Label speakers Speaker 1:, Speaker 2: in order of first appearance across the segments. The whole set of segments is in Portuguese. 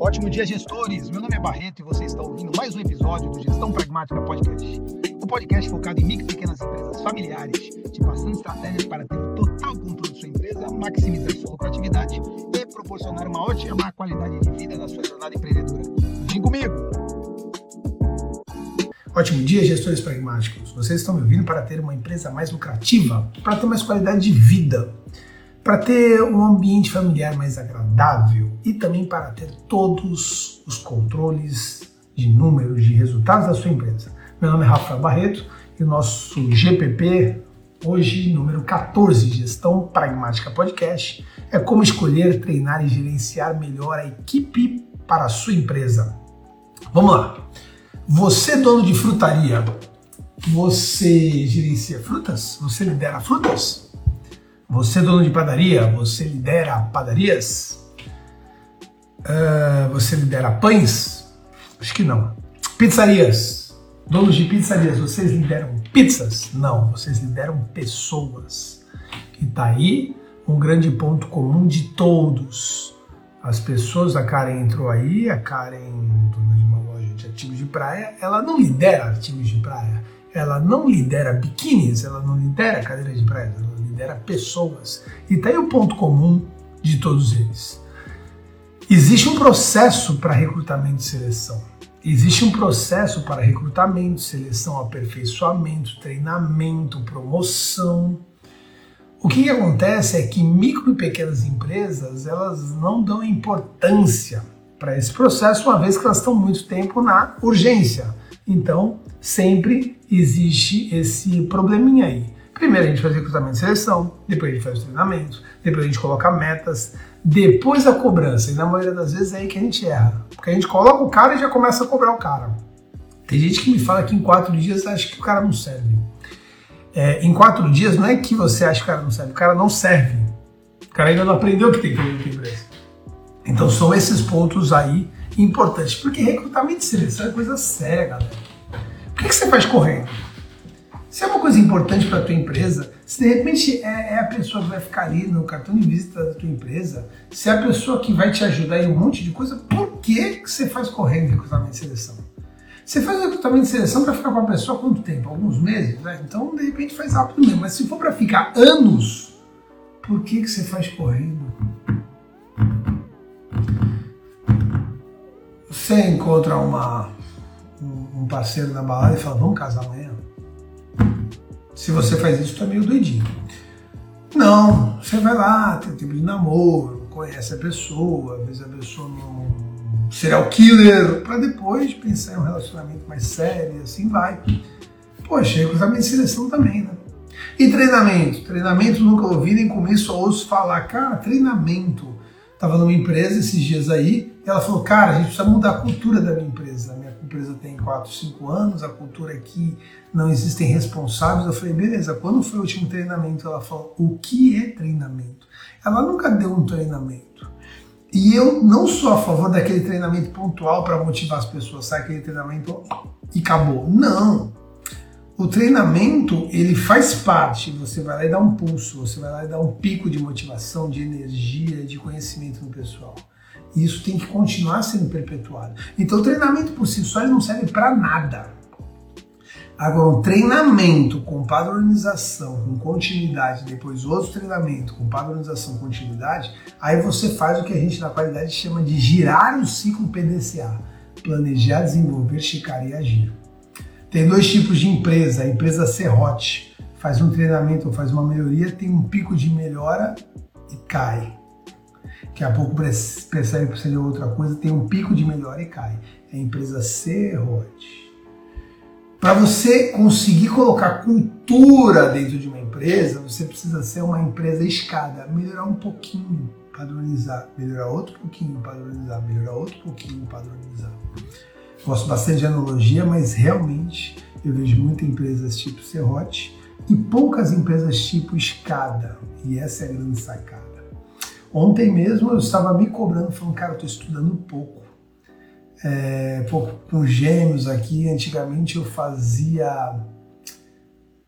Speaker 1: Ótimo dia, gestores! Meu nome é Barreto e você está ouvindo mais um episódio do Gestão Pragmática Podcast. O um podcast focado em micro e pequenas empresas familiares, te passando estratégias para ter o total controle de sua empresa, maximizar sua lucratividade e proporcionar uma ótima qualidade de vida na sua jornada empreendedora. Vem comigo! Ótimo dia, gestores pragmáticos! Vocês estão me ouvindo para ter uma empresa mais lucrativa, para ter mais qualidade de vida para ter um ambiente familiar mais agradável e também para ter todos os controles de números, de resultados da sua empresa. Meu nome é Rafael Barreto e o nosso GPP, hoje número 14, Gestão Pragmática Podcast, é como escolher, treinar e gerenciar melhor a equipe para a sua empresa. Vamos lá. Você, dono de frutaria, você gerencia frutas? Você lidera frutas? Você é dono de padaria? Você lidera padarias? Uh, você lidera pães? Acho que não. Pizzarias? Donos de pizzarias, vocês lideram pizzas? Não, vocês lideram pessoas. E tá aí um grande ponto comum de todos. As pessoas, a Karen entrou aí, a Karen, dona de uma loja de ativos de praia, ela não lidera ativos de praia, ela não lidera biquínis, ela não lidera cadeiras de praia, lidera pessoas. E tá aí o ponto comum de todos eles. Existe um processo para recrutamento e seleção. Existe um processo para recrutamento, seleção, aperfeiçoamento, treinamento, promoção. O que acontece é que micro e pequenas empresas elas não dão importância para esse processo, uma vez que elas estão muito tempo na urgência. Então, sempre existe esse probleminha aí. Primeiro a gente faz recrutamento e seleção, depois a gente faz treinamento, depois a gente coloca metas, depois a cobrança. E na maioria das vezes é aí que a gente erra. Porque a gente coloca o cara e já começa a cobrar o cara. Tem gente que me fala que em quatro dias acha que o cara não serve. É, em quatro dias não é que você acha que o cara não serve, o cara não serve. O cara ainda não aprendeu o que tem que fazer na empresa. Então são esses pontos aí importantes. Porque recrutamento e seleção é coisa séria, galera. Por que, que você faz correndo? Se é uma coisa importante para a tua empresa, se de repente é, é, a pessoa que vai ficar ali no cartão de visita da tua empresa, se é a pessoa que vai te ajudar em um monte de coisa, por que, que você faz correndo recrutamento de seleção? Você faz recrutamento de seleção para ficar com a pessoa quanto tempo? Alguns meses? Né? Então, de repente, faz rápido mesmo. Mas se for para ficar anos, por que, que você faz correndo? Você encontra uma, um parceiro na balada e fala, vamos casar amanhã? Se você faz isso, é meio doidinho. Não, você vai lá, tem tempo de namoro, conhece a pessoa, às vezes a pessoa não serial killer, para depois pensar em um relacionamento mais sério, assim vai. Poxa, recrutamento de seleção também, né? E treinamento? Treinamento nunca ouvi, nem com isso ouço falar, cara, treinamento. Tava numa empresa esses dias aí, e ela falou, cara, a gente precisa mudar a cultura da minha empresa. A minha empresa tem 4, 5 anos, a cultura aqui não existem responsáveis. Eu falei, beleza, quando foi o último treinamento? Ela falou, o que é treinamento? Ela nunca deu um treinamento. E eu não sou a favor daquele treinamento pontual para motivar as pessoas, sai aquele treinamento e acabou. Não. O treinamento, ele faz parte, você vai lá e dá um pulso, você vai lá e dá um pico de motivação, de energia, de conhecimento no pessoal. E isso tem que continuar sendo perpetuado. Então, treinamento por si só não serve para nada. Agora, um treinamento com padronização, com continuidade, depois outro treinamento com padronização, continuidade, aí você faz o que a gente na qualidade chama de girar o ciclo PDCA: planejar, desenvolver, chicar e agir. Tem dois tipos de empresa: a empresa serrote faz um treinamento ou faz uma melhoria, tem um pico de melhora e cai que a pouco percebe que seria outra coisa, tem um pico de melhora e cai. É a empresa serrote. Para você conseguir colocar cultura dentro de uma empresa, você precisa ser uma empresa escada, melhorar um pouquinho, padronizar, melhorar outro pouquinho, padronizar, melhorar outro pouquinho, padronizar. Gosto bastante de analogia, mas realmente eu vejo muitas empresas tipo serrote e poucas empresas tipo escada. E essa é a grande sacada. Ontem mesmo eu estava me cobrando, falando, cara, eu estou estudando pouco. É, pouco com gêmeos aqui, antigamente eu fazia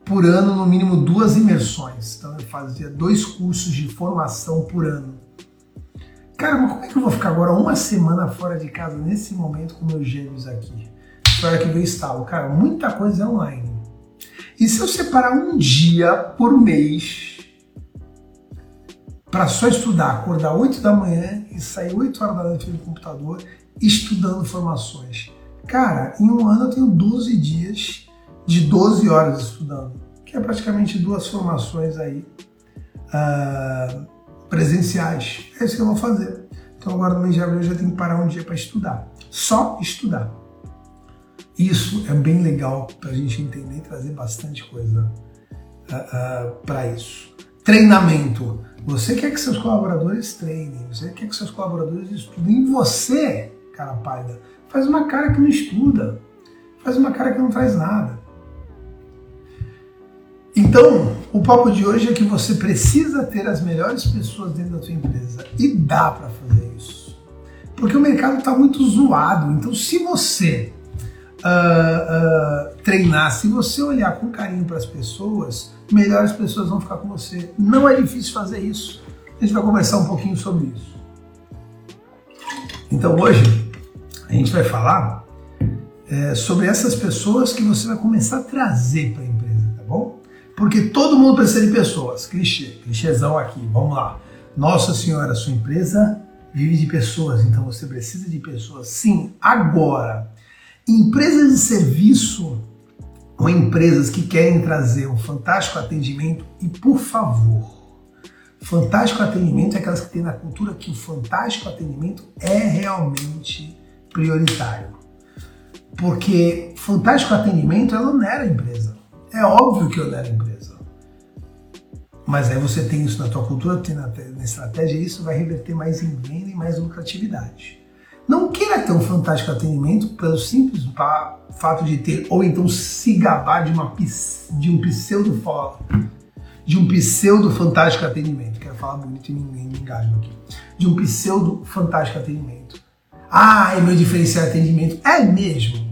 Speaker 1: por ano no mínimo duas imersões. Então eu fazia dois cursos de formação por ano. Cara, mas como é que eu vou ficar agora uma semana fora de casa nesse momento com meus gêmeos aqui? Espero que eu instalo. Cara, muita coisa é online. E se eu separar um dia por mês para só estudar, acordar 8 da manhã e sair 8 horas da noite no computador estudando formações? Cara, em um ano eu tenho 12 dias de 12 horas estudando, que é praticamente duas formações aí uh, presenciais. É isso que eu vou fazer. Então agora no mês de abril eu já tenho que parar um dia para estudar. Só estudar. Isso é bem legal para a gente entender e trazer bastante coisa uh, uh, para isso. Treinamento. Você quer que seus colaboradores treinem, você quer que seus colaboradores estudem. E você, cara pálida, faz uma cara que não estuda, faz uma cara que não faz nada. Então, o papo de hoje é que você precisa ter as melhores pessoas dentro da sua empresa e dá para fazer isso. Porque o mercado está muito zoado. Então, se você uh, uh, treinar, se você olhar com carinho para as pessoas, melhores pessoas vão ficar com você. Não é difícil fazer isso. A gente vai conversar um pouquinho sobre isso. Então, hoje a gente vai falar é, sobre essas pessoas que você vai começar a trazer para a empresa, tá bom? Porque todo mundo precisa de pessoas. Clichê, clichêzão aqui, vamos lá. Nossa Senhora, sua empresa vive de pessoas, então você precisa de pessoas. Sim, agora. Empresas de serviço ou empresas que querem trazer um fantástico atendimento e, por favor, fantástico atendimento é aquelas que têm na cultura que o fantástico atendimento é realmente prioritário. Porque fantástico atendimento ela onera a empresa. É óbvio que onera a empresa. Mas aí você tem isso na tua cultura, tem na, na estratégia, e isso vai reverter mais em venda e mais lucratividade. Não queira ter um fantástico atendimento pelo simples fato de ter, ou então se gabar de, uma, de um pseudo de um pseudo fantástico atendimento. Quero falar bonito e ninguém me engaja aqui. De um pseudo fantástico atendimento. Ah, é meu diferencial atendimento. É mesmo.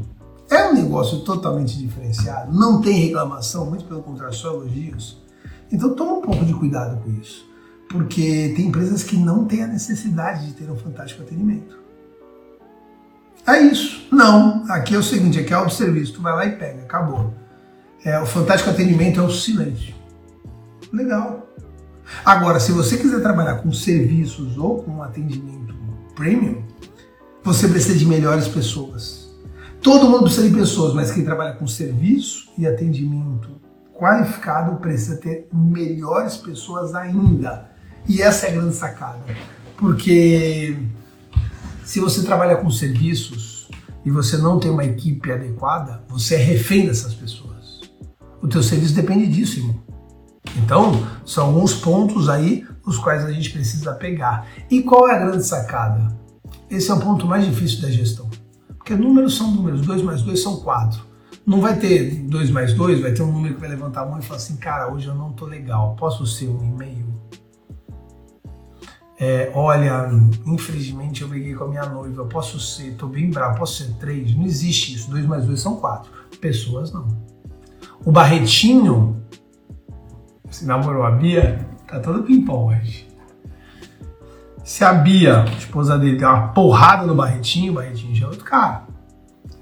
Speaker 1: É um negócio totalmente diferenciado. Não tem reclamação, muito pelo contrário, só elogios. Então toma um pouco de cuidado com isso. Porque tem empresas que não têm a necessidade de ter um fantástico atendimento. É isso. Não. Aqui é o seguinte, aqui é o serviço. Tu vai lá e pega, acabou. É, o fantástico atendimento é o silêncio. Legal. Agora, se você quiser trabalhar com serviços ou com atendimento premium, você precisa de melhores pessoas. Todo mundo precisa de pessoas, mas quem trabalha com serviço e atendimento qualificado precisa ter melhores pessoas ainda. E essa é a grande sacada. Porque se você trabalha com serviços e você não tem uma equipe adequada, você é refém dessas pessoas. O teu serviço depende disso, irmão. Então, são alguns pontos aí os quais a gente precisa pegar. E qual é a grande sacada? Esse é o ponto mais difícil da gestão. Porque números são números, 2 mais 2 são 4. Não vai ter 2 mais 2, vai ter um número que vai levantar a mão e falar assim, cara, hoje eu não tô legal, posso ser um e-mail? É, olha, infelizmente eu briguei com a minha noiva, eu posso ser, tô bem bravo, posso ser três, não existe isso, dois mais dois são quatro, pessoas não. O Barretinho, se namorou a Bia, tá todo pimpão hoje. Se a Bia, esposa dele, deu uma porrada no Barretinho, o Barretinho já é outro cara.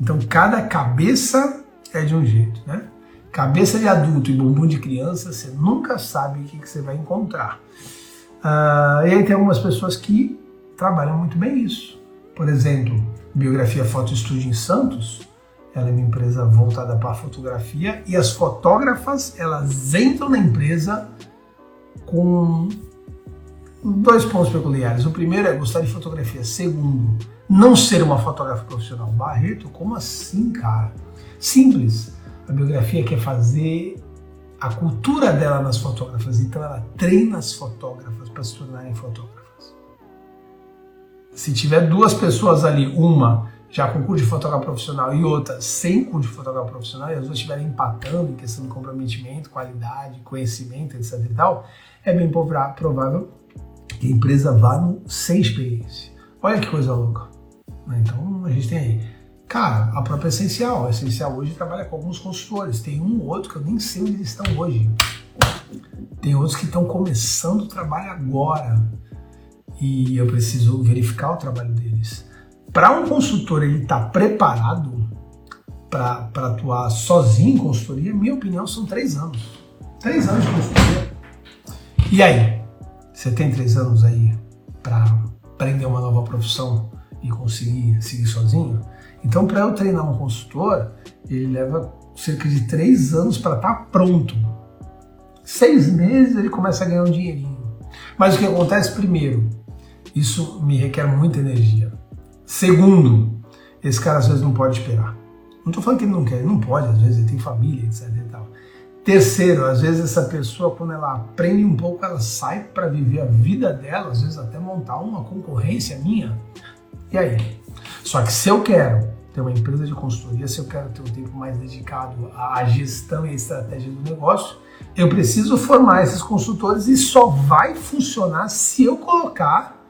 Speaker 1: Então cada cabeça é de um jeito, né? Cabeça de adulto e bumbum de criança, você nunca sabe o que, que você vai encontrar. Uh, e aí tem algumas pessoas que trabalham muito bem isso. Por exemplo, Biografia Foto Estúdio em Santos, ela é uma empresa voltada para a fotografia e as fotógrafas elas entram na empresa com dois pontos peculiares. O primeiro é gostar de fotografia. Segundo, não ser uma fotógrafa profissional. Barreto, como assim, cara? Simples. A biografia quer fazer a cultura dela nas fotógrafas, então ela treina as fotógrafas para se tornarem fotógrafas. Se tiver duas pessoas ali, uma já com curso de fotógrafo profissional e outra sem curso de fotógrafo profissional, e as duas estiverem empatando em questão de comprometimento, qualidade, conhecimento, etc e tal, é bem provável que a empresa vá no sem experiência. Olha que coisa louca. Então a gente tem aí Cara, a própria Essencial. A Essencial hoje trabalha com alguns consultores. Tem um ou outro que eu nem sei onde eles estão hoje. Tem outros que estão começando o trabalho agora. e eu preciso verificar o trabalho deles. Para um consultor ele estar tá preparado para atuar sozinho em consultoria, minha opinião, são três anos. Três anos de consultoria. E aí? Você tem três anos aí para aprender uma nova profissão e conseguir seguir sozinho? Então, para eu treinar um consultor, ele leva cerca de três anos para estar tá pronto. Seis meses ele começa a ganhar um dinheirinho. Mas o que acontece primeiro? Isso me requer muita energia. Segundo, esse cara às vezes não pode esperar. Não estou falando que ele não quer, ele não pode, às vezes ele tem família, etc. E tal. Terceiro, às vezes essa pessoa, quando ela aprende um pouco, ela sai para viver a vida dela, às vezes até montar uma concorrência minha. E aí? Só que se eu quero ter uma empresa de consultoria, se eu quero ter um tempo mais dedicado à gestão e à estratégia do negócio, eu preciso formar esses consultores e só vai funcionar se eu colocar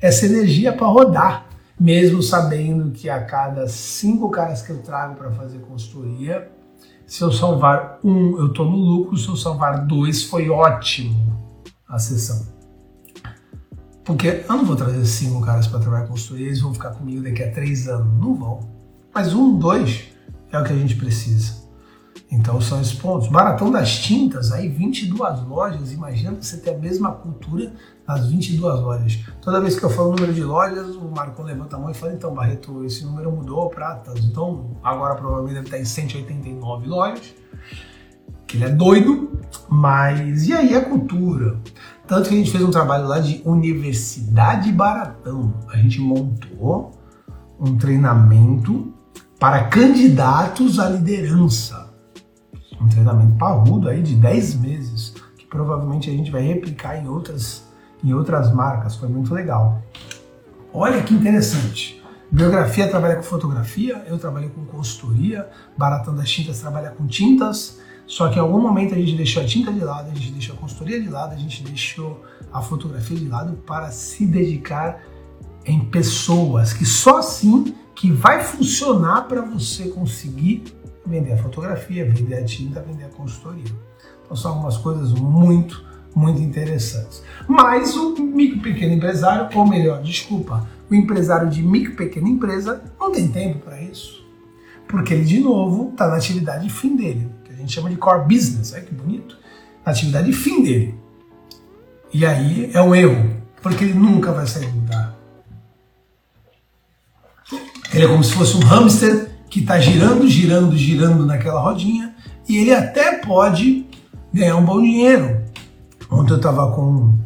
Speaker 1: essa energia para rodar, mesmo sabendo que a cada cinco caras que eu trago para fazer consultoria, se eu salvar um, eu estou no lucro, se eu salvar dois, foi ótimo a sessão. Porque eu não vou trazer cinco caras para trabalhar consultoria, eles vão ficar comigo daqui a três anos. Não vão. Mas um, dois é o que a gente precisa. Então são esses pontos. Maratão das Tintas, aí 22 lojas. Imagina você ter a mesma cultura nas 22 lojas. Toda vez que eu falo o número de lojas, o Marcon levanta a mão e fala: então, Barreto, esse número mudou para tantos. Então, agora provavelmente deve estar em 189 lojas. Que ele é doido, mas e aí a cultura? Tanto que a gente fez um trabalho lá de Universidade Baratão. A gente montou um treinamento para candidatos à liderança. Um treinamento parrudo aí de 10 meses, que provavelmente a gente vai replicar em outras, em outras marcas. Foi muito legal. Olha que interessante. Biografia trabalha com fotografia, eu trabalho com consultoria, Baratão das Tintas trabalha com tintas, só que em algum momento a gente deixou a tinta de lado, a gente deixou a consultoria de lado, a gente deixou a fotografia de lado para se dedicar em pessoas, que só assim que vai funcionar para você conseguir vender a fotografia, vender a tinta, vender a consultoria. Então são algumas coisas muito, muito interessantes. Mas o micro pequeno empresário, ou melhor, desculpa, o empresário de micro pequena empresa não tem tempo para isso. Porque ele, de novo, está na atividade fim dele, que a gente chama de core business, olha que bonito, na atividade fim dele. E aí é um erro, porque ele nunca vai sair do lugar. Ele é como se fosse um hamster que está girando, girando, girando naquela rodinha e ele até pode ganhar um bom dinheiro. Ontem eu estava com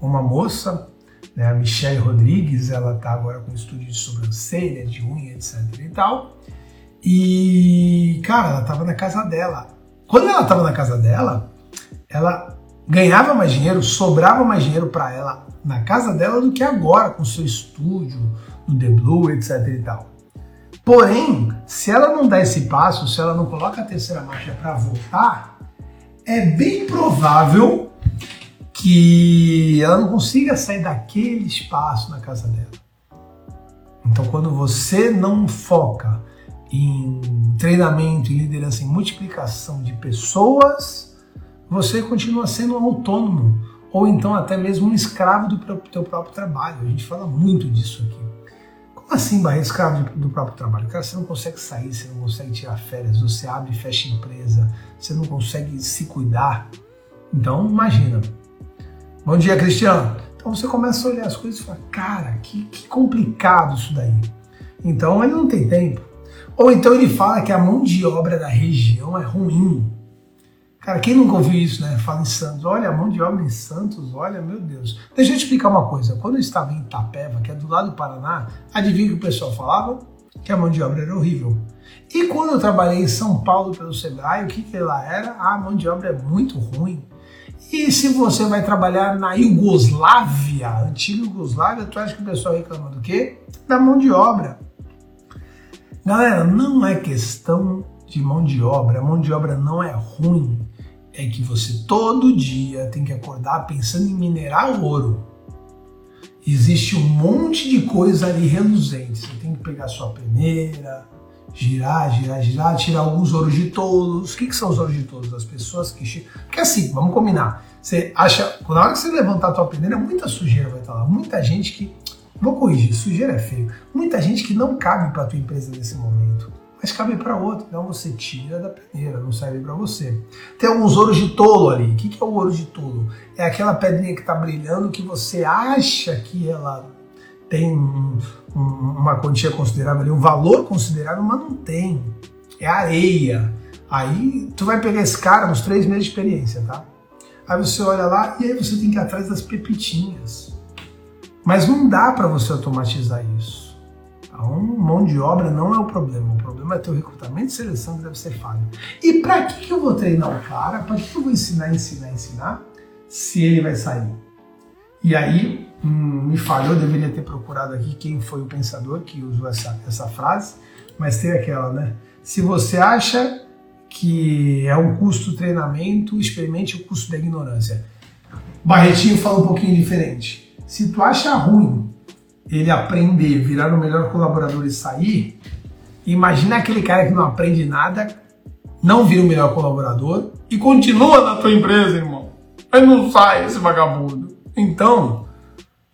Speaker 1: uma moça, né, a Michelle Rodrigues, ela está agora com estúdio de sobrancelha, de unha, etc e tal. E, cara, ela estava na casa dela. Quando ela estava na casa dela, ela ganhava mais dinheiro, sobrava mais dinheiro para ela na casa dela do que agora com seu estúdio, no The Blue, etc e tal. Porém, se ela não dá esse passo, se ela não coloca a terceira marcha para voltar, é bem provável que ela não consiga sair daquele espaço na casa dela. Então, quando você não foca em treinamento, em liderança, em multiplicação de pessoas, você continua sendo um autônomo ou então até mesmo um escravo do teu próprio trabalho. A gente fala muito disso aqui. Assim, Barreto, escravo do próprio trabalho? Cara, você não consegue sair, você não consegue tirar férias, você abre e fecha empresa, você não consegue se cuidar. Então, imagina. Bom dia, Cristiano. Então você começa a olhar as coisas e fala, cara, que, que complicado isso daí. Então ele não tem tempo. Ou então ele fala que a mão de obra da região é ruim. Cara, quem nunca ouviu isso, né? Fala em Santos. Olha, a mão de obra em Santos, olha, meu Deus. Deixa eu te explicar uma coisa. Quando eu estava em Itapeva, que é do lado do Paraná, adivinha o que o pessoal falava? Que a mão de obra era horrível. E quando eu trabalhei em São Paulo pelo Sebrae, o que, que lá era? Ah, a mão de obra é muito ruim. E se você vai trabalhar na Iugoslávia, antiga Iugoslávia, tu acha que o pessoal reclama do quê? Da mão de obra. Galera, não é questão de mão de obra. A mão de obra não é ruim é que você todo dia tem que acordar pensando em minerar ouro. Existe um monte de coisa ali reluzente. Você tem que pegar sua peneira, girar, girar, girar, tirar alguns ouros de tolos. O que, que são os ouros de tolos? As pessoas que. Porque assim, vamos combinar. Você acha. Na hora que você levantar a tua peneira, muita sujeira vai estar lá. Muita gente que. Vou corrigir, sujeira é feio. Muita gente que não cabe para tua empresa nesse momento. Mas cabe para outro. Então você tira da peneira, não serve para você. Tem alguns ouros de tolo ali. O que, é o ouro de tolo? É aquela pedrinha que está brilhando que você acha que ela tem um, um, uma quantia considerável, um valor considerável, mas não tem. É areia. Aí tu vai pegar esse cara nos três meses de experiência, tá? Aí você olha lá e aí você tem que ir atrás das pepitinhas. Mas não dá para você automatizar isso. Então, mão de obra não é o problema. O problema é ter o recrutamento e seleção que deve ser falho. E para que, que eu vou treinar o cara? Para que, que eu vou ensinar, ensinar, ensinar? Se ele vai sair. E aí, hum, me falhou, deveria ter procurado aqui quem foi o pensador que usou essa, essa frase, mas tem aquela, né? Se você acha que é um custo treinamento, experimente o custo da ignorância. Barretinho fala um pouquinho diferente. Se tu acha ruim ele aprender, virar o melhor colaborador e sair, imagina aquele cara que não aprende nada, não vira o melhor colaborador e continua na tua empresa, irmão. Aí não sai esse vagabundo. Então,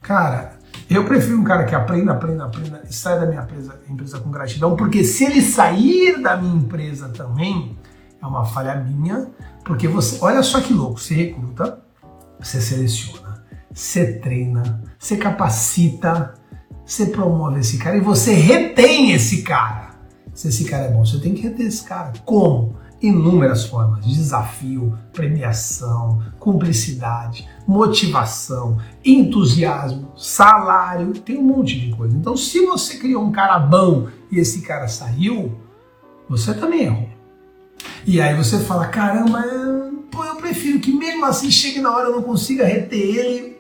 Speaker 1: cara, eu prefiro um cara que aprenda, aprenda, aprenda e saia da minha empresa, empresa com gratidão, porque se ele sair da minha empresa também, é uma falha minha, porque você, olha só que louco, você recruta, você seleciona, você treina, você capacita, você promove esse cara e você retém esse cara. Se esse cara é bom, você tem que reter esse cara. Como? Inúmeras formas: desafio, premiação, cumplicidade, motivação, entusiasmo, salário, tem um monte de coisa. Então, se você criou um cara bom e esse cara saiu, você também errou. E aí você fala, caramba, pô, eu prefiro que mesmo assim chegue na hora eu não consiga reter ele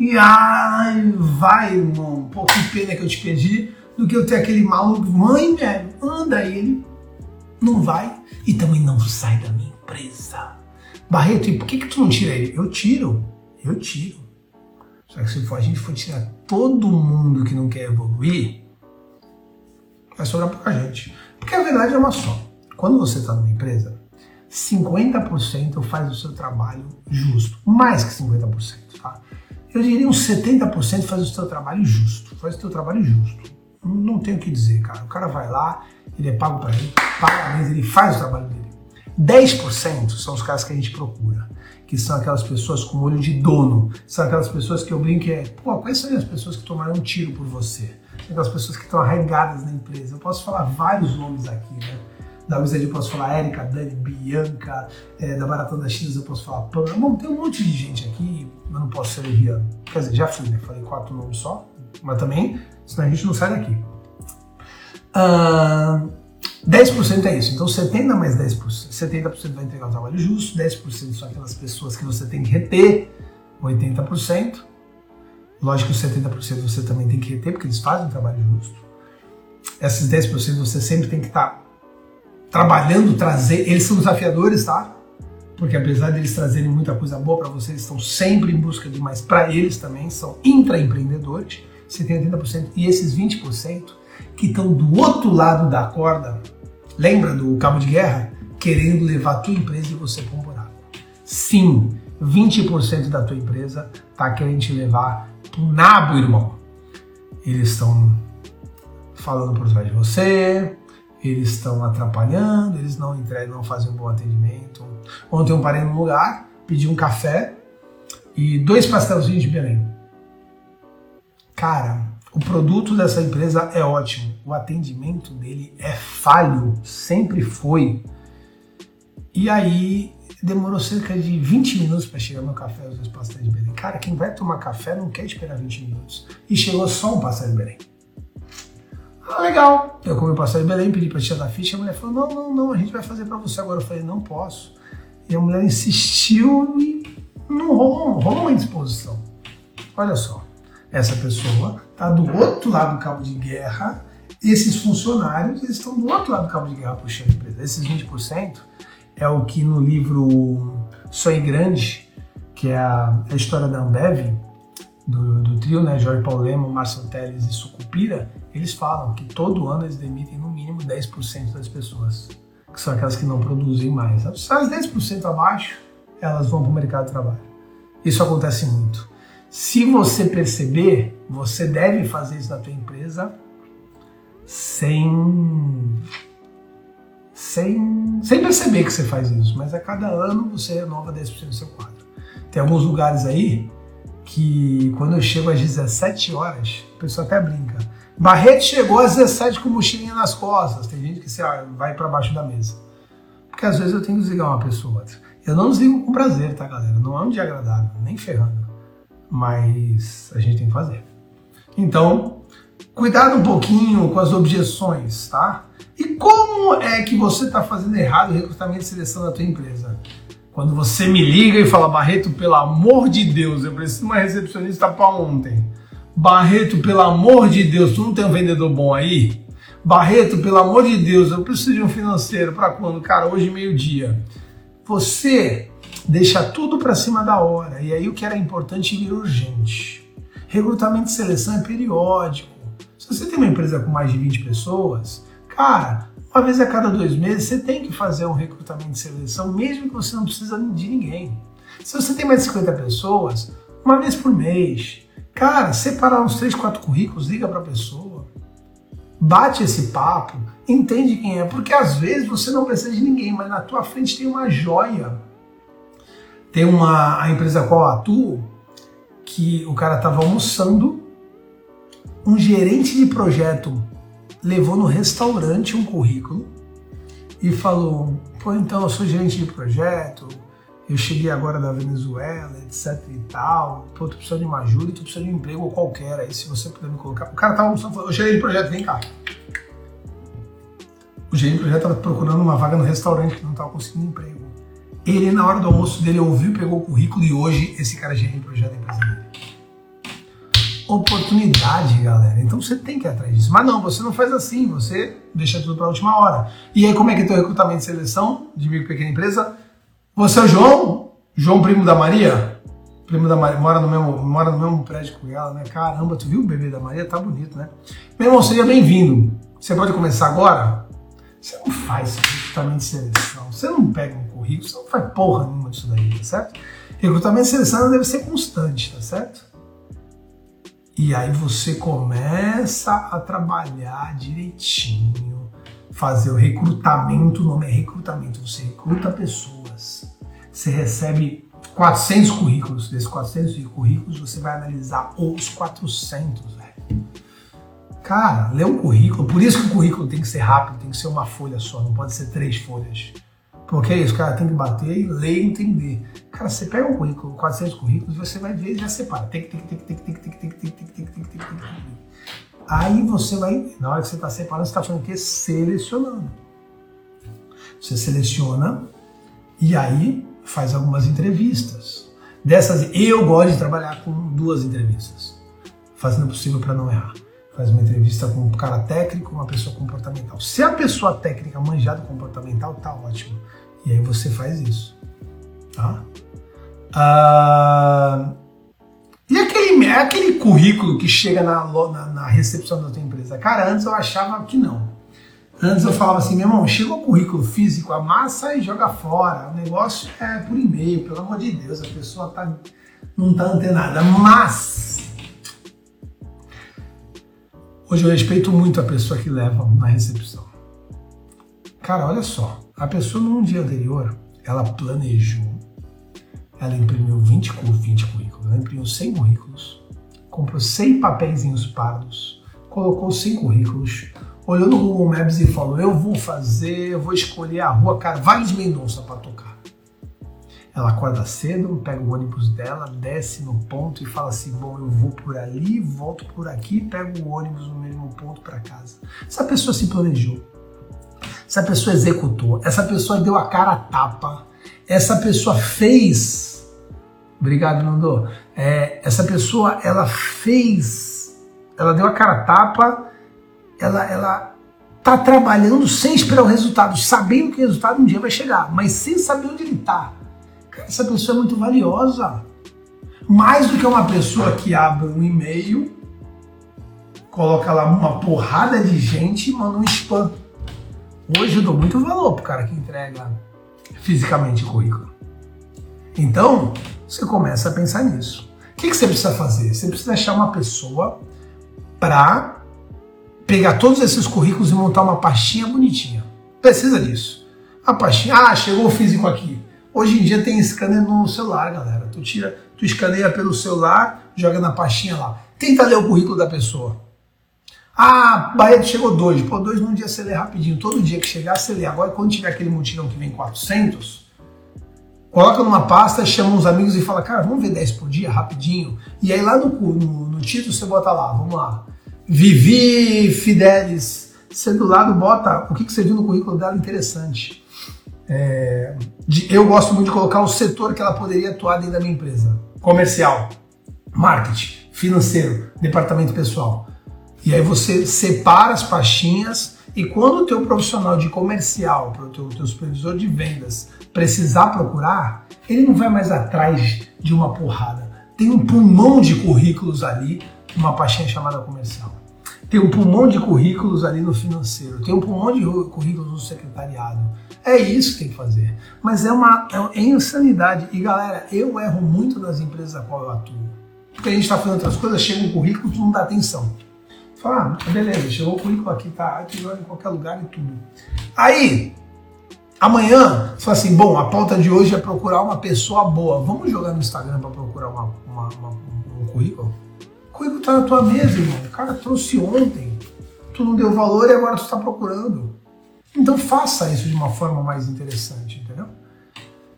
Speaker 1: e ai, vai, irmão, pô, que pena que eu te perdi, do que eu ter aquele maluco, mãe, velho, anda ele, não vai e também não sai da minha empresa. Barreto, e por que, que tu não tira ele? Eu tiro, eu tiro. Só que se for, a gente for tirar todo mundo que não quer evoluir, vai sobrar pouca gente. Porque a verdade é uma só. Quando você está numa empresa, 50% faz o seu trabalho justo. Mais que 50%, tá? Eu diria uns 70% faz o seu trabalho justo. Faz o seu trabalho justo. Não, tenho o que dizer, cara. O cara vai lá, ele é pago para ele, paga a ele faz o trabalho dele. 10% são os caras que a gente procura, que são aquelas pessoas com olho de dono, são aquelas pessoas que eu brinco é, pô, quais são as pessoas que tomaram um tiro por você? Aquelas pessoas que estão arregadas na empresa. Eu posso falar vários nomes aqui, né? Da Wizard eu posso falar Érica, Dani, Bianca, é, da Maratona Chinas eu posso falar Pan. Bom, tem um monte de gente aqui, mas não posso ser leviano. Quer dizer, já fui, né? Falei quatro nomes só, mas também, senão a gente não sai daqui. Uh, 10% é isso, então 70 mais 10%, 70% vai entregar o trabalho justo, 10% são aquelas pessoas que você tem que reter, 80%. Lógico que os 70% você também tem que reter, porque eles fazem um trabalho justo. Esses 10% você sempre tem que estar tá trabalhando, trazer. Eles são desafiadores, tá? Porque apesar deles trazerem muita coisa boa para você, eles estão sempre em busca de mais para eles também, são intraempreendedores. Você tem 80% e esses 20% que estão do outro lado da corda, lembra do cabo de guerra? Querendo levar a tua empresa e você para um buraco. Sim, 20% da tua empresa está querendo te levar um nabo, irmão. Eles estão falando por trás de você, eles estão atrapalhando, eles não entregam, não fazem um bom atendimento. Ontem eu parei num lugar, pedi um café e dois pastelzinhos de Belém. Cara, o produto dessa empresa é ótimo, o atendimento dele é falho, sempre foi. E aí demorou cerca de 20 minutos para chegar meu café os dois pastéis de Belém. Cara, quem vai tomar café não quer esperar 20 minutos. E chegou só um pastel de Belém. Ah, legal. Eu comi o pastel de Belém, pedi para tirar da ficha, a mulher falou, não, não, não, a gente vai fazer para você agora. Eu falei, não posso. E a mulher insistiu e não rolou, rolou uma indisposição. Olha só, essa pessoa está do outro lado do cabo de guerra, esses funcionários eles estão do outro lado do cabo de guerra puxando a empresa. Esses 20% é o que no livro Sonho Grande, que é a, a história da Ambev, do, do trio, né, Jorge Paulemo, Marcel Teles e Sucupira, eles falam que todo ano eles demitem no mínimo 10% das pessoas, que são aquelas que não produzem mais. Se as 10% abaixo, elas vão para o mercado de trabalho. Isso acontece muito. Se você perceber, você deve fazer isso na tua empresa sem sem, sem perceber que você faz isso, mas a cada ano você renova 10% do seu quadro. Tem alguns lugares aí que quando eu chego às 17 horas, o pessoal até brinca. Barreto chegou às 17 com mochilinha nas costas. Tem gente que sei vai para baixo da mesa. Porque às vezes eu tenho que desligar uma pessoa ou outra. Eu não desligo com prazer, tá, galera? Não é um dia agradável, nem ferrando. Mas a gente tem que fazer. Então, cuidado um pouquinho com as objeções, tá? E como é que você está fazendo errado o recrutamento e seleção da tua empresa? Quando você me liga e fala, Barreto, pelo amor de Deus, eu preciso de uma recepcionista para ontem. Barreto, pelo amor de Deus, tu não tem um vendedor bom aí? Barreto, pelo amor de Deus, eu preciso de um financeiro para quando? Cara, hoje meio-dia. Você deixa tudo para cima da hora e aí o que era importante vira urgente. Recrutamento e seleção é periódico. Se você tem uma empresa com mais de 20 pessoas, cara, uma vez a cada dois meses você tem que fazer um recrutamento de seleção, mesmo que você não precisa de ninguém. Se você tem mais de 50 pessoas, uma vez por mês, cara, separar uns 3, 4 currículos, liga para a pessoa, bate esse papo, entende quem é, porque às vezes você não precisa de ninguém, mas na tua frente tem uma joia. Tem uma a empresa qual eu atuo, que o cara estava almoçando, um gerente de projeto levou no restaurante um currículo e falou: pô, então eu sou gerente de projeto, eu cheguei agora da Venezuela, etc e tal, pô, tô precisando de uma ajuda, tô precisando de um emprego qualquer aí, se você puder me colocar. O cara tava falando, eu cheguei de projeto, vem cá. O gerente de projeto tava procurando uma vaga no restaurante que não tava conseguindo emprego. Ele, na hora do almoço dele, ouviu, pegou o currículo e hoje esse cara é gerente de projeto empresa dele oportunidade, galera. Então você tem que ir atrás disso. Mas não, você não faz assim, você deixa tudo para a última hora. E aí, como é que é teu recrutamento de seleção de micro e pequena empresa? Você é o João? João, primo da Maria? Primo da Maria, mora no mesmo, mora no mesmo prédio com ela, né? Caramba, tu viu o bebê da Maria? Tá bonito, né? Meu irmão, seja bem-vindo. Você pode começar agora? Você não faz recrutamento de seleção, você não pega um currículo, você não faz porra nenhuma disso daí, tá certo? Recrutamento de seleção deve ser constante, tá certo? E aí você começa a trabalhar direitinho, fazer o recrutamento, o nome é recrutamento, você recruta pessoas. Você recebe 400 currículos, desses 400 currículos você vai analisar os 400, velho. Cara, lê um currículo, por isso que o currículo tem que ser rápido, tem que ser uma folha só, não pode ser três folhas. Porque é isso, cara tem que bater e ler e entender. Cara, você pega um currículo, 400 currículos, você vai ver e já separa. Tem que, tem que, tem que, tem que, tem que, tem que, tem que, tem que, tem que, tem que, Aí você vai, na hora que você está separando, você está fazendo o quê? Selecionando. Você seleciona e aí faz algumas entrevistas. Dessas, eu gosto de trabalhar com duas entrevistas, fazendo o possível para não errar. Faz uma entrevista com um cara técnico, uma pessoa comportamental. Se a pessoa técnica manjar do comportamental, tá ótimo. E aí você faz isso. Tá? Ah, e aquele, aquele currículo que chega na, na, na, recepção da tua empresa? Cara, antes eu achava que não. Antes eu falava assim, meu irmão, chega o currículo físico, amassa e joga fora. O negócio é por e-mail, pelo amor de Deus, a pessoa tá, não tá antenada. Mas hoje eu respeito muito a pessoa que leva na recepção. Cara, olha só, a pessoa num dia anterior, ela planejou, ela imprimiu 20, 20 currículos, ela imprimiu 100 currículos, comprou 100 papeizinhos pardos, colocou 100 currículos, olhou no Google Maps e falou: Eu vou fazer, eu vou escolher a rua Carvalho de Mendonça para tocar. Ela acorda cedo, pega o ônibus dela, desce no ponto e fala assim: Bom, eu vou por ali, volto por aqui, pego o ônibus no mesmo ponto para casa. Essa pessoa se planejou essa pessoa executou, essa pessoa deu a cara a tapa, essa pessoa fez. Obrigado, Nando. É, essa pessoa, ela fez, ela deu a cara a tapa, ela, ela tá trabalhando sem esperar o resultado, sabendo que o resultado um dia vai chegar, mas sem saber onde ele tá. Cara, essa pessoa é muito valiosa. mais do que uma pessoa que abre um e-mail, coloca lá uma porrada de gente e manda um spam. Hoje eu dou muito valor pro cara que entrega fisicamente o currículo. Então, você começa a pensar nisso. O que, que você precisa fazer? Você precisa achar uma pessoa para pegar todos esses currículos e montar uma pastinha bonitinha. Precisa disso. A pastinha, ah, chegou o físico aqui. Hoje em dia tem scanner no celular, galera. Tu tira, tu escaneia pelo celular, joga na pastinha lá. Tenta ler o currículo da pessoa. Ah, Barreto chegou dois. Pô, dois num dia você lê rapidinho. Todo dia que chegar, você lê. Agora, quando tiver aquele mutirão que vem 400, coloca numa pasta, chama uns amigos e fala, cara, vamos ver 10 por dia, rapidinho. E aí lá no, no, no título você bota lá, vamos lá. Vivi Fidelis. Você do lado bota o que, que você viu no currículo dela interessante. É, de, eu gosto muito de colocar o setor que ela poderia atuar dentro da minha empresa. Comercial, marketing, financeiro, departamento pessoal. E aí você separa as pastinhas e quando o teu profissional de comercial, o teu, teu supervisor de vendas, precisar procurar, ele não vai mais atrás de uma porrada. Tem um pulmão de currículos ali, uma pastinha chamada comercial. Tem um pulmão de currículos ali no financeiro, tem um pulmão de currículos no secretariado é isso que tem que fazer. Mas é uma é, insanidade. E galera, eu erro muito nas empresas a qual eu atuo. Porque a gente está fazendo outras coisas, chega um currículo, tu não dá atenção. Fala, ah, beleza, chegou o currículo aqui, tá, aqui em qualquer lugar e tudo. Aí, amanhã, você fala assim, bom, a pauta de hoje é procurar uma pessoa boa. Vamos jogar no Instagram para procurar uma, uma, uma, um currículo? O currículo tá na tua mesa, irmão. O cara trouxe ontem. Tu não deu valor e agora tu está procurando. Então faça isso de uma forma mais interessante, entendeu?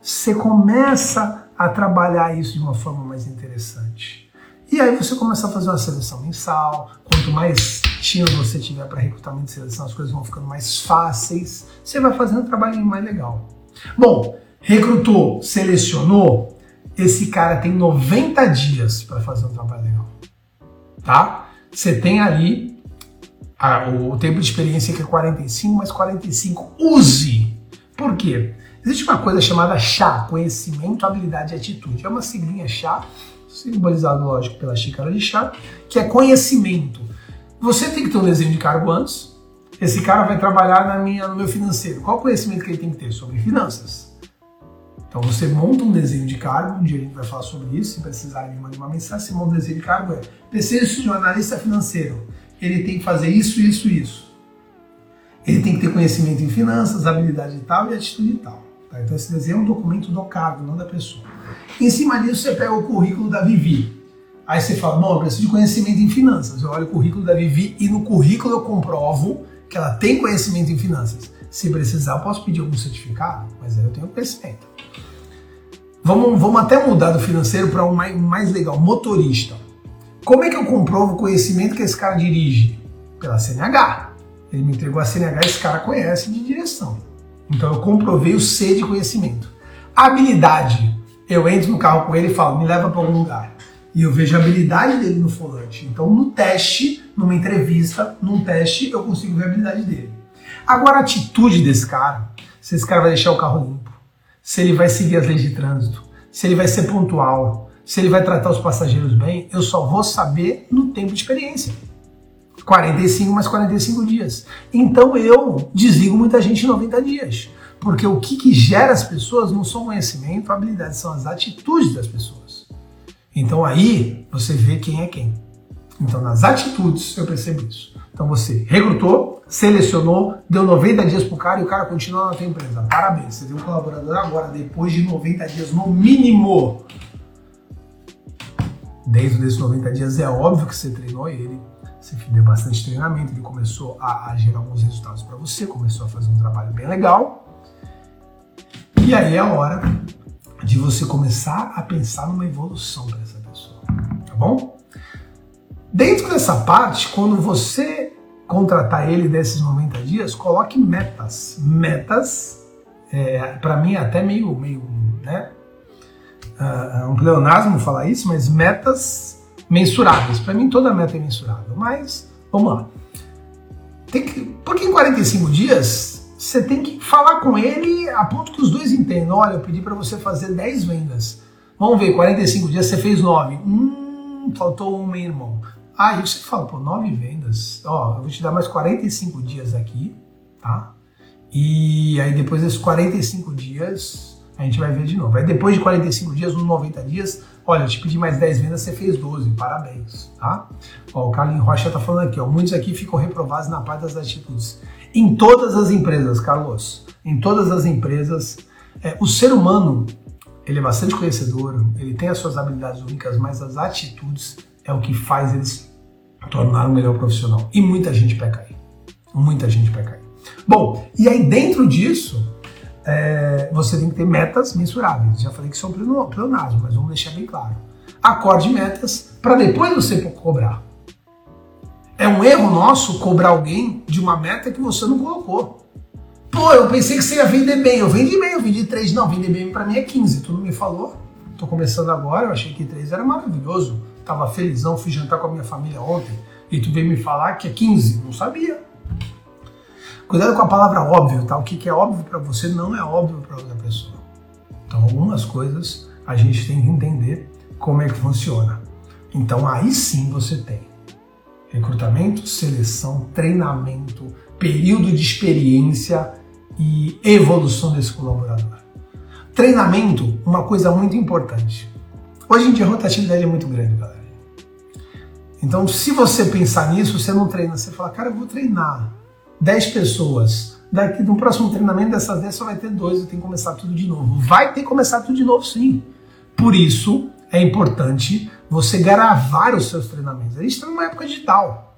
Speaker 1: Você começa a trabalhar isso de uma forma mais interessante. E aí você começa a fazer uma seleção mensal. Quanto mais times você tiver para recrutamento e seleção, as coisas vão ficando mais fáceis. Você vai fazendo um trabalho mais legal. Bom, recrutou, selecionou, esse cara tem 90 dias para fazer um trabalho legal. Tá? Você tem ali a, o tempo de experiência que é 45, mas 45 use. Por quê? Existe uma coisa chamada chá, conhecimento, habilidade e atitude. É uma siglinha chá, simbolizado, lógico, pela xícara de chá, que é conhecimento. Você tem que ter um desenho de cargo antes. Esse cara vai trabalhar na minha, no meu financeiro. Qual o conhecimento que ele tem que ter sobre finanças? Então você monta um desenho de cargo, um dia a gente vai falar sobre isso, se precisar me mandar uma mensagem, você monta um desenho de cargo, é preciso de um analista financeiro ele tem que fazer isso, isso, isso. Ele tem que ter conhecimento em finanças, habilidade tal e atitude tal. Tá? Então esse desenho é um documento do cargo, não da pessoa. Em cima disso você pega o currículo da Vivi. Aí você fala, bom, eu preciso de conhecimento em finanças. Eu olho o currículo da Vivi e no currículo eu comprovo que ela tem conhecimento em finanças. Se precisar, eu posso pedir algum certificado, mas aí eu tenho conhecimento. Vamos, vamos até mudar do financeiro para um mais, mais legal, motorista. Como é que eu comprovo o conhecimento que esse cara dirige? Pela CNH. Ele me entregou a CNH, esse cara conhece de direção. Então eu comprovei o C de conhecimento. Habilidade. Eu entro no carro com ele e falo, me leva para algum lugar. E eu vejo a habilidade dele no volante. Então, no teste, numa entrevista, num teste, eu consigo ver a habilidade dele. Agora, a atitude desse cara, se esse cara vai deixar o carro limpo, se ele vai seguir as leis de trânsito, se ele vai ser pontual, se ele vai tratar os passageiros bem, eu só vou saber no tempo de experiência. 45 mais 45 dias. Então eu desligo muita gente em 90 dias. Porque o que, que gera as pessoas não são conhecimento, habilidade, são as atitudes das pessoas. Então aí você vê quem é quem. Então nas atitudes eu percebo isso. Então você recrutou, selecionou, deu 90 dias pro cara e o cara continua na tua empresa. Parabéns, você tem um colaborador agora, depois de 90 dias no mínimo dentro desses 90 dias, é óbvio que você treinou ele, você deu bastante treinamento, ele começou a, a gerar alguns resultados para você, começou a fazer um trabalho bem legal. E aí é a hora de você começar a pensar numa evolução para essa pessoa, tá bom? Dentro dessa parte, quando você contratar ele desses 90 dias, coloque metas. Metas, é, para mim, é até meio, meio né, uh, um pleonasmo falar isso, mas metas mensuráveis. Para mim, toda meta é mensurável. Mas, vamos lá. Tem que, porque em 45 dias, você tem que falar com ele a ponto que os dois entendam. Olha, eu pedi para você fazer 10 vendas. Vamos ver, 45 dias você fez 9. Hum, faltou um, meu irmão. Aí você fala, pô, 9 vendas. Ó, eu vou te dar mais 45 dias aqui, tá? E aí depois desses 45 dias, a gente vai ver de novo. Aí depois de 45 dias, uns 90 dias, olha, eu te pedi mais 10 vendas, você fez 12, parabéns, tá? Ó, o Carlinhos Rocha tá falando aqui, ó, muitos aqui ficam reprovados na parte das atitudes. Em todas as empresas, Carlos, em todas as empresas, é, o ser humano, ele é bastante conhecedor, ele tem as suas habilidades únicas, mas as atitudes é o que faz eles tornar um melhor profissional. E muita gente peca aí. Muita gente peca aí. Bom, e aí dentro disso, é, você tem que ter metas mensuráveis. Já falei que são pleonasmo, mas vamos deixar bem claro. Acorde metas para depois você cobrar. É um erro nosso cobrar alguém de uma meta que você não colocou. Pô, eu pensei que você ia vender bem. Eu vendi bem, eu vendi 3. Não, vender bem para mim é 15. Tu não me falou. Tô começando agora, eu achei que 3 era maravilhoso. Tava felizão, fui jantar com a minha família ontem. E tu veio me falar que é 15. Não sabia. Cuidado com a palavra óbvio, tá? O que, é óbvio para você não é óbvio para outra pessoa. Então, algumas coisas a gente tem que entender como é que funciona. Então, aí sim você tem recrutamento, seleção, treinamento, período de experiência e evolução desse colaborador. Treinamento, uma coisa muito importante. Hoje em dia a rotatividade é muito grande, galera. Então, se você pensar nisso, você não treina, você fala, cara, eu vou treinar 10 pessoas. Daqui no próximo treinamento dessas 10 só vai ter dois, eu tenho que começar tudo de novo. Vai ter que começar tudo de novo, sim. Por isso é importante você gravar os seus treinamentos. A gente está numa época digital.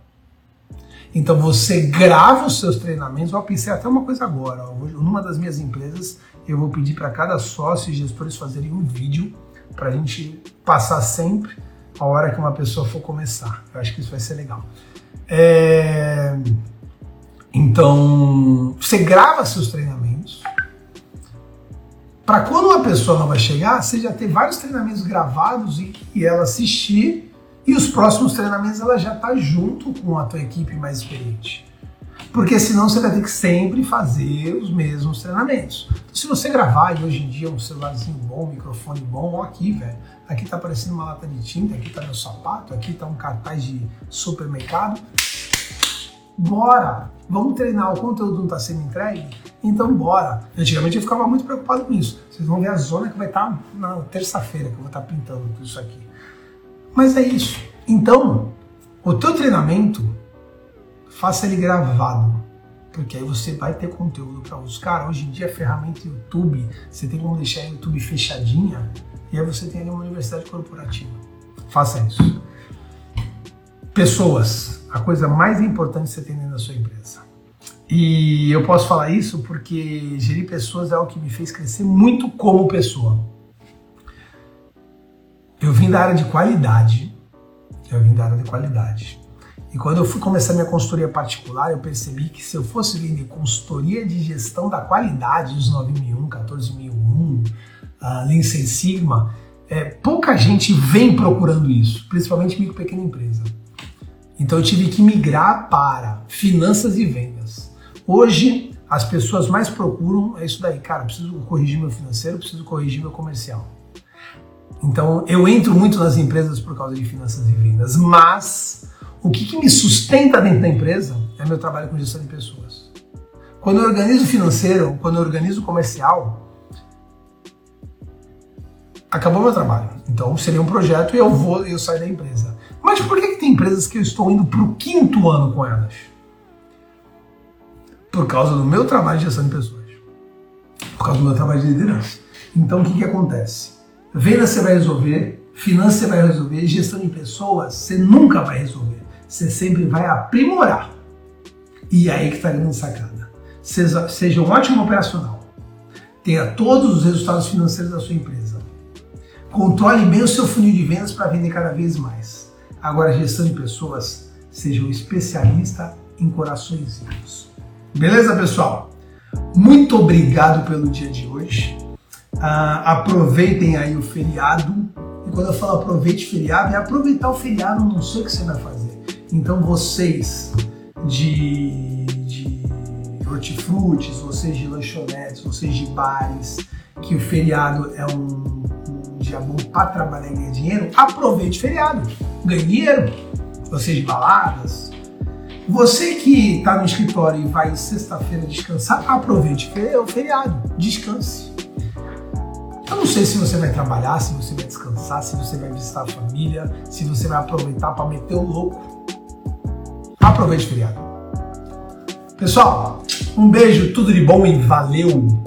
Speaker 1: Então você grava os seus treinamentos. Eu pensei até uma coisa agora. Numa das minhas empresas, eu vou pedir para cada sócio e gestores fazerem um vídeo para a gente passar sempre a hora que uma pessoa for começar. Eu acho que isso vai ser legal. É... Então, você grava seus treinamentos. Para quando uma pessoa nova chegar, você já ter vários treinamentos gravados e que ela assistir e os próximos treinamentos ela já está junto com a tua equipe mais experiente. Porque senão você vai ter que sempre fazer os mesmos treinamentos. Então, se você gravar e hoje em dia um celularzinho bom, um microfone bom, ó aqui, velho. Aqui tá aparecendo uma lata de tinta, aqui tá meu sapato, aqui tá um cartaz de supermercado bora, vamos treinar, o conteúdo não está sendo entregue, então bora. Antigamente eu ficava muito preocupado com isso. Vocês vão ver a zona que vai estar tá na terça-feira, que eu vou estar tá pintando tudo isso aqui. Mas é isso. Então, o teu treinamento, faça ele gravado. Porque aí você vai ter conteúdo para caras. Hoje em dia, a ferramenta YouTube, você tem como deixar o YouTube fechadinha e aí você tem ali uma universidade corporativa. Faça isso. Pessoas a coisa mais importante que você tem dentro da sua empresa. E eu posso falar isso porque gerir pessoas é algo que me fez crescer muito como pessoa. Eu vim da área de qualidade. Eu vim da área de qualidade. E quando eu fui começar minha consultoria particular, eu percebi que se eu fosse vender consultoria de gestão da qualidade dos 9001, 14001, uh, Lean Sigma, é, pouca gente vem procurando isso, principalmente micro pequena empresa. Então eu tive que migrar para finanças e vendas. Hoje, as pessoas mais procuram é isso daí, cara, preciso corrigir meu financeiro, preciso corrigir meu comercial. Então eu entro muito nas empresas por causa de finanças e vendas, mas o que, que me sustenta dentro da empresa é meu trabalho com gestão de pessoas. Quando eu organizo financeiro, quando eu organizo comercial, acabou meu trabalho. Então seria um projeto e eu vou, eu saio da empresa. Mas por que, que tem empresas que eu estou indo para o quinto ano com elas? Por causa do meu trabalho de gestão de pessoas. Por causa do meu trabalho de liderança. Então o que, que acontece? Venda você vai resolver, finanças você vai resolver, gestão de pessoas você nunca vai resolver. Você sempre vai aprimorar. E é aí que está a grande sacada. Seja, seja um ótimo operacional. Tenha todos os resultados financeiros da sua empresa. Controle bem o seu funil de vendas para vender cada vez mais Agora, gestão de pessoas, seja um especialista em corações vivos. Beleza, pessoal? Muito obrigado pelo dia de hoje. Uh, aproveitem aí o feriado. E quando eu falo aproveite feriado, é aproveitar o feriado, não sei o que você vai fazer. Então, vocês de, de hortifrutis, vocês de lanchonetes, vocês de bares, que o feriado é um dia bom para trabalhar e ganhar dinheiro, aproveite feriado. Ganhe dinheiro. Baladas. Você que está no escritório e vai sexta-feira descansar, aproveite o feriado. Descanse. Eu não sei se você vai trabalhar, se você vai descansar, se você vai visitar a família, se você vai aproveitar para meter o louco. Aproveite o feriado. Pessoal, um beijo, tudo de bom e valeu!